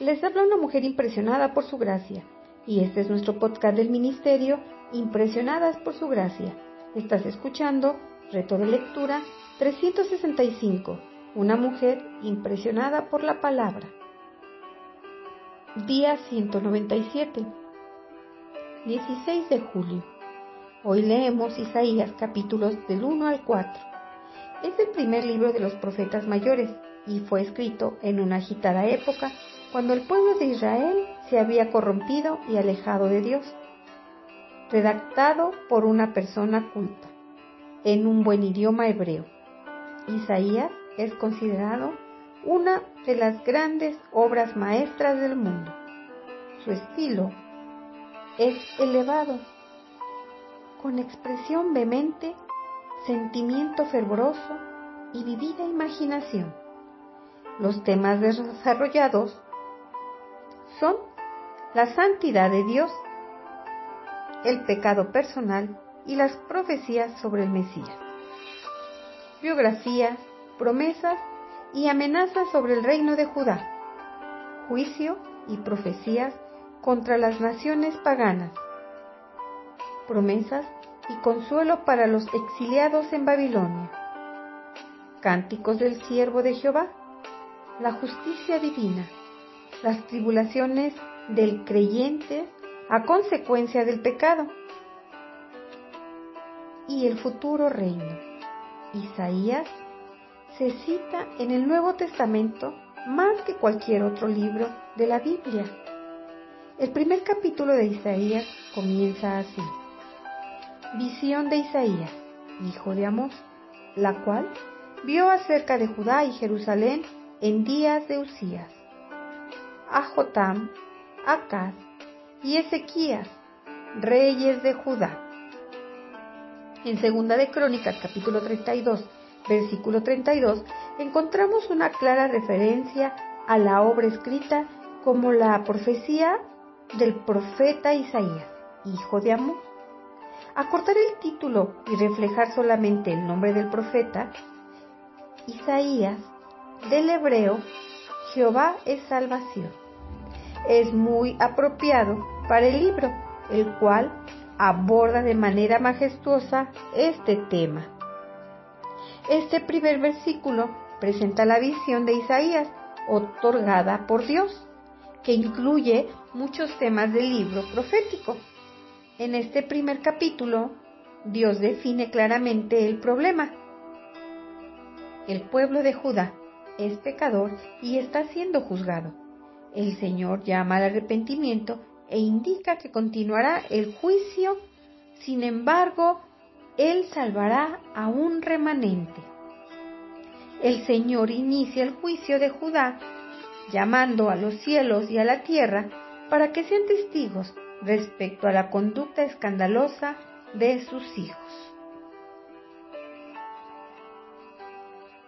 Les habla una mujer impresionada por su gracia. Y este es nuestro podcast del ministerio, Impresionadas por su gracia. Estás escuchando Reto de Lectura 365. Una mujer impresionada por la palabra. Día 197. 16 de julio. Hoy leemos Isaías capítulos del 1 al 4. Es el primer libro de los profetas mayores y fue escrito en una agitada época cuando el pueblo de Israel se había corrompido y alejado de Dios. Redactado por una persona culta, en un buen idioma hebreo. Isaías es considerado una de las grandes obras maestras del mundo. Su estilo es elevado, con expresión vehemente, sentimiento fervoroso y vivida imaginación. Los temas desarrollados son la santidad de Dios, el pecado personal y las profecías sobre el Mesías. Biografías, promesas y amenazas sobre el reino de Judá. Juicio y profecías contra las naciones paganas. Promesas y consuelo para los exiliados en Babilonia. Cánticos del siervo de Jehová. La justicia divina. Las tribulaciones del creyente a consecuencia del pecado. Y el futuro reino. Isaías se cita en el Nuevo Testamento más que cualquier otro libro de la Biblia. El primer capítulo de Isaías comienza así. Visión de Isaías, hijo de Amós, la cual vio acerca de Judá y Jerusalén en días de Usías, a Jotam, Acaz y Ezequías, reyes de Judá. En Segunda de Crónicas, capítulo 32, versículo 32, encontramos una clara referencia a la obra escrita como la profecía del profeta Isaías, hijo de Amós. Acortar el título y reflejar solamente el nombre del profeta, Isaías, del hebreo, Jehová es salvación. Es muy apropiado para el libro, el cual aborda de manera majestuosa este tema. Este primer versículo presenta la visión de Isaías otorgada por Dios que incluye muchos temas del libro profético. En este primer capítulo, Dios define claramente el problema. El pueblo de Judá es pecador y está siendo juzgado. El Señor llama al arrepentimiento e indica que continuará el juicio, sin embargo, Él salvará a un remanente. El Señor inicia el juicio de Judá llamando a los cielos y a la tierra para que sean testigos respecto a la conducta escandalosa de sus hijos.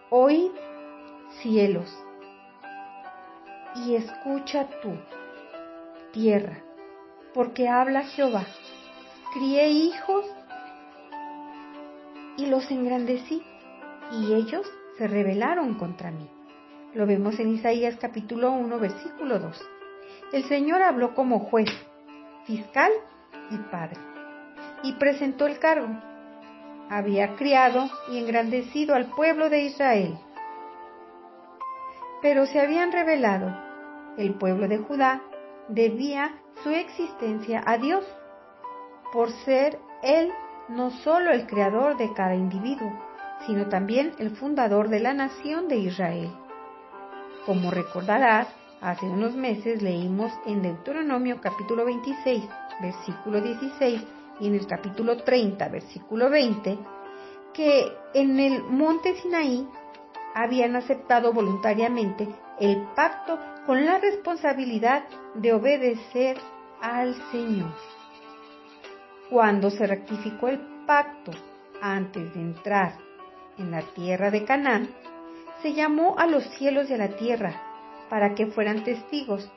Oíd, cielos, y escucha tú, tierra, porque habla Jehová. Crié hijos y los engrandecí, y ellos se rebelaron contra mí. Lo vemos en Isaías capítulo 1, versículo 2. El Señor habló como juez, fiscal y padre, y presentó el cargo. Había criado y engrandecido al pueblo de Israel. Pero se habían revelado. El pueblo de Judá debía su existencia a Dios, por ser Él no solo el creador de cada individuo, sino también el fundador de la nación de Israel. Como recordarás, hace unos meses leímos en Deuteronomio capítulo 26, versículo 16 y en el capítulo 30, versículo 20, que en el monte Sinaí habían aceptado voluntariamente el pacto con la responsabilidad de obedecer al Señor. Cuando se rectificó el pacto antes de entrar en la tierra de Canaán, se llamó a los cielos y a la tierra para que fueran testigos.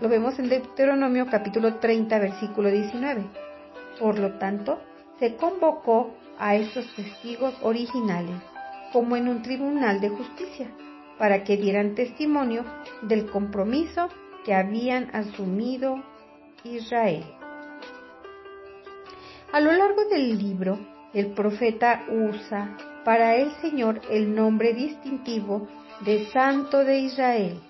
lo vemos en Deuteronomio capítulo 30, versículo 19. Por lo tanto, se convocó a estos testigos originales, como en un tribunal de justicia, para que dieran testimonio del compromiso que habían asumido Israel. A lo largo del libro, el profeta usa para el Señor el nombre distintivo de Santo de Israel.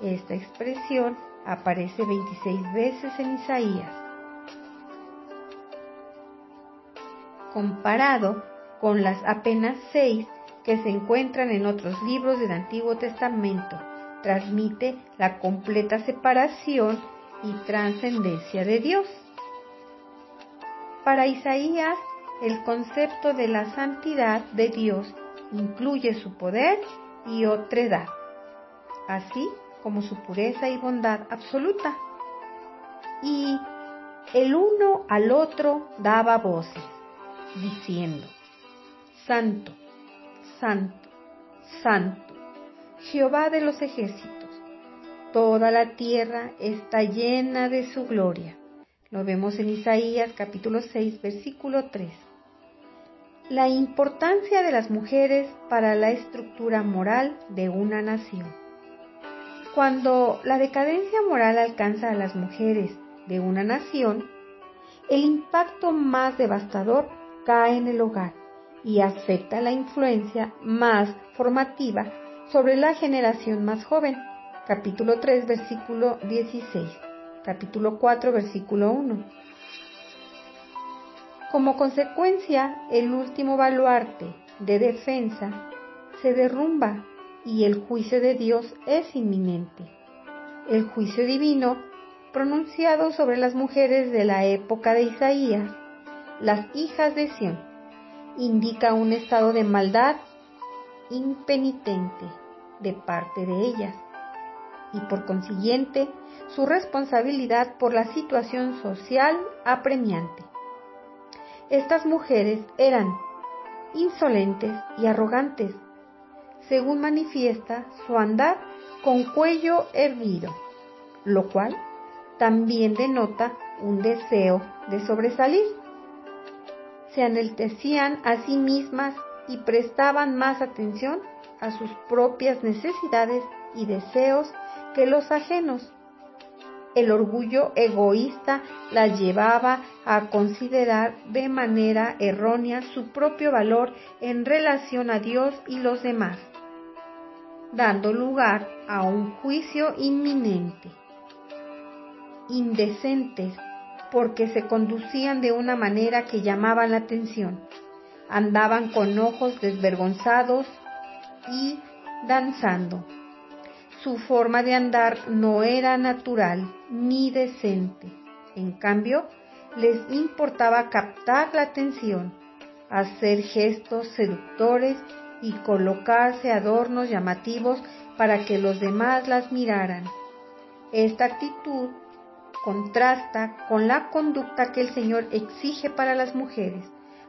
Esta expresión aparece 26 veces en Isaías. Comparado con las apenas seis que se encuentran en otros libros del Antiguo Testamento, transmite la completa separación y trascendencia de Dios. Para Isaías, el concepto de la santidad de Dios incluye su poder y otredad, así como su pureza y bondad absoluta. Y el uno al otro daba voces, diciendo, Santo, Santo, Santo, Jehová de los ejércitos, toda la tierra está llena de su gloria. Lo vemos en Isaías capítulo 6, versículo 3. La importancia de las mujeres para la estructura moral de una nación. Cuando la decadencia moral alcanza a las mujeres de una nación, el impacto más devastador cae en el hogar y afecta la influencia más formativa sobre la generación más joven. Capítulo 3, versículo 16. Capítulo 4, versículo 1. Como consecuencia, el último baluarte de defensa se derrumba y el juicio de Dios es inminente. El juicio divino, pronunciado sobre las mujeres de la época de Isaías, las hijas de Sión, indica un estado de maldad impenitente de parte de ellas y por consiguiente su responsabilidad por la situación social apremiante. Estas mujeres eran insolentes y arrogantes, según manifiesta su andar con cuello erguido, lo cual también denota un deseo de sobresalir. Se enaltecían a sí mismas y prestaban más atención a sus propias necesidades y deseos que los ajenos, el orgullo egoísta la llevaba a considerar de manera errónea su propio valor en relación a Dios y los demás, dando lugar a un juicio inminente. Indecentes porque se conducían de una manera que llamaba la atención, andaban con ojos desvergonzados y danzando su forma de andar no era natural ni decente. En cambio, les importaba captar la atención, hacer gestos seductores y colocarse adornos llamativos para que los demás las miraran. Esta actitud contrasta con la conducta que el Señor exige para las mujeres.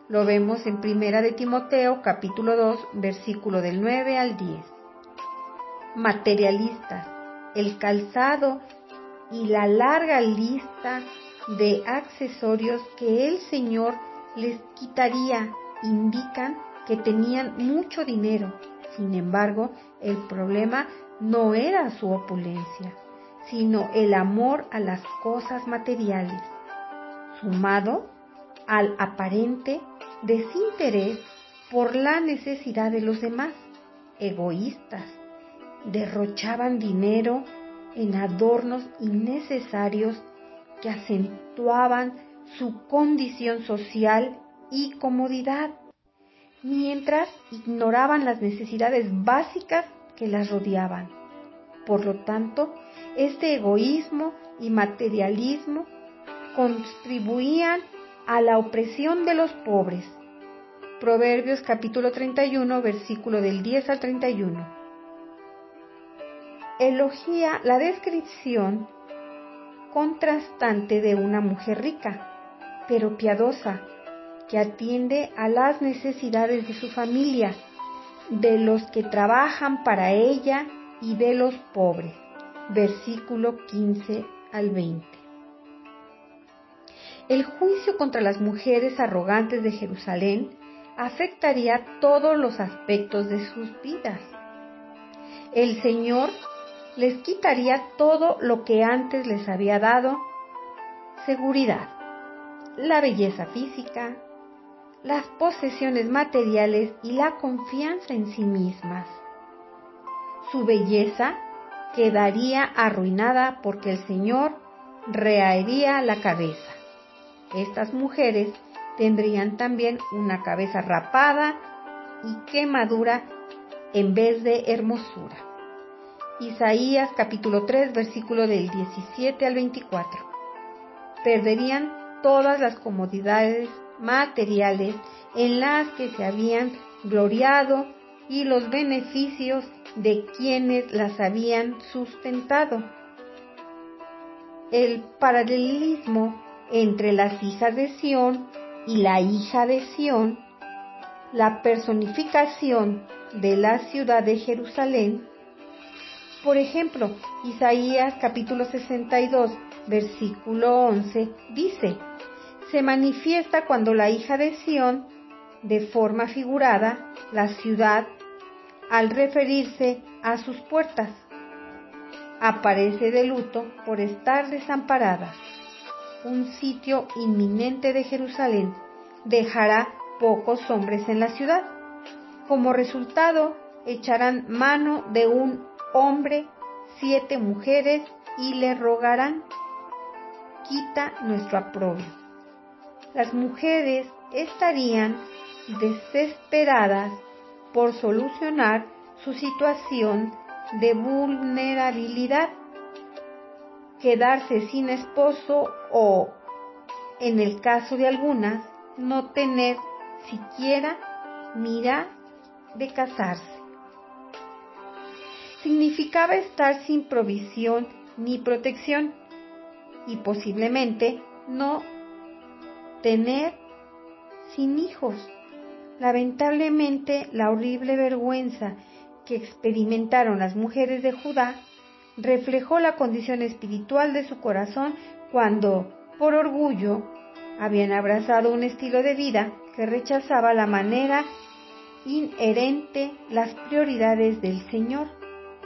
Lo vemos en Primera de Timoteo capítulo 2 versículo del 9 al 10 materialistas, el calzado y la larga lista de accesorios que el Señor les quitaría indican que tenían mucho dinero. Sin embargo, el problema no era su opulencia, sino el amor a las cosas materiales, sumado al aparente desinterés por la necesidad de los demás, egoístas, derrochaban dinero en adornos innecesarios que acentuaban su condición social y comodidad, mientras ignoraban las necesidades básicas que las rodeaban. Por lo tanto, este egoísmo y materialismo contribuían a la opresión de los pobres. Proverbios capítulo 31, versículo del 10 al 31 elogia la descripción contrastante de una mujer rica, pero piadosa, que atiende a las necesidades de su familia, de los que trabajan para ella y de los pobres. Versículo 15 al 20. El juicio contra las mujeres arrogantes de Jerusalén afectaría todos los aspectos de sus vidas el Señor les quitaría todo lo que antes les había dado, seguridad, la belleza física, las posesiones materiales y la confianza en sí mismas. Su belleza quedaría arruinada porque el Señor reaería la cabeza. Estas mujeres tendrían también una cabeza rapada y quemadura en vez de hermosura. Isaías capítulo 3 versículo del 17 al 24. Perderían todas las comodidades materiales en las que se habían gloriado y los beneficios de quienes las habían sustentado. El paralelismo entre las hijas de Sión y la hija de Sión, la personificación de la ciudad de Jerusalén. Por ejemplo, Isaías capítulo 62, versículo 11 dice, se manifiesta cuando la hija de Sión, de forma figurada, la ciudad, al referirse a sus puertas, aparece de luto por estar desamparada. Un sitio inminente de Jerusalén dejará pocos hombres en la ciudad. Como resultado, echarán mano de un hombre, siete mujeres, y le rogarán, quita nuestro aprobio las mujeres estarían desesperadas por solucionar su situación de vulnerabilidad, quedarse sin esposo o, en el caso de algunas, no tener siquiera mira de casarse. Significaba estar sin provisión ni protección y posiblemente no tener sin hijos. Lamentablemente, la horrible vergüenza que experimentaron las mujeres de Judá reflejó la condición espiritual de su corazón cuando, por orgullo, habían abrazado un estilo de vida que rechazaba la manera inherente las prioridades del Señor,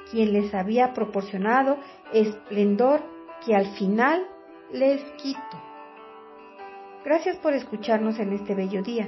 quien les había proporcionado esplendor que al final les quitó. Gracias por escucharnos en este bello día.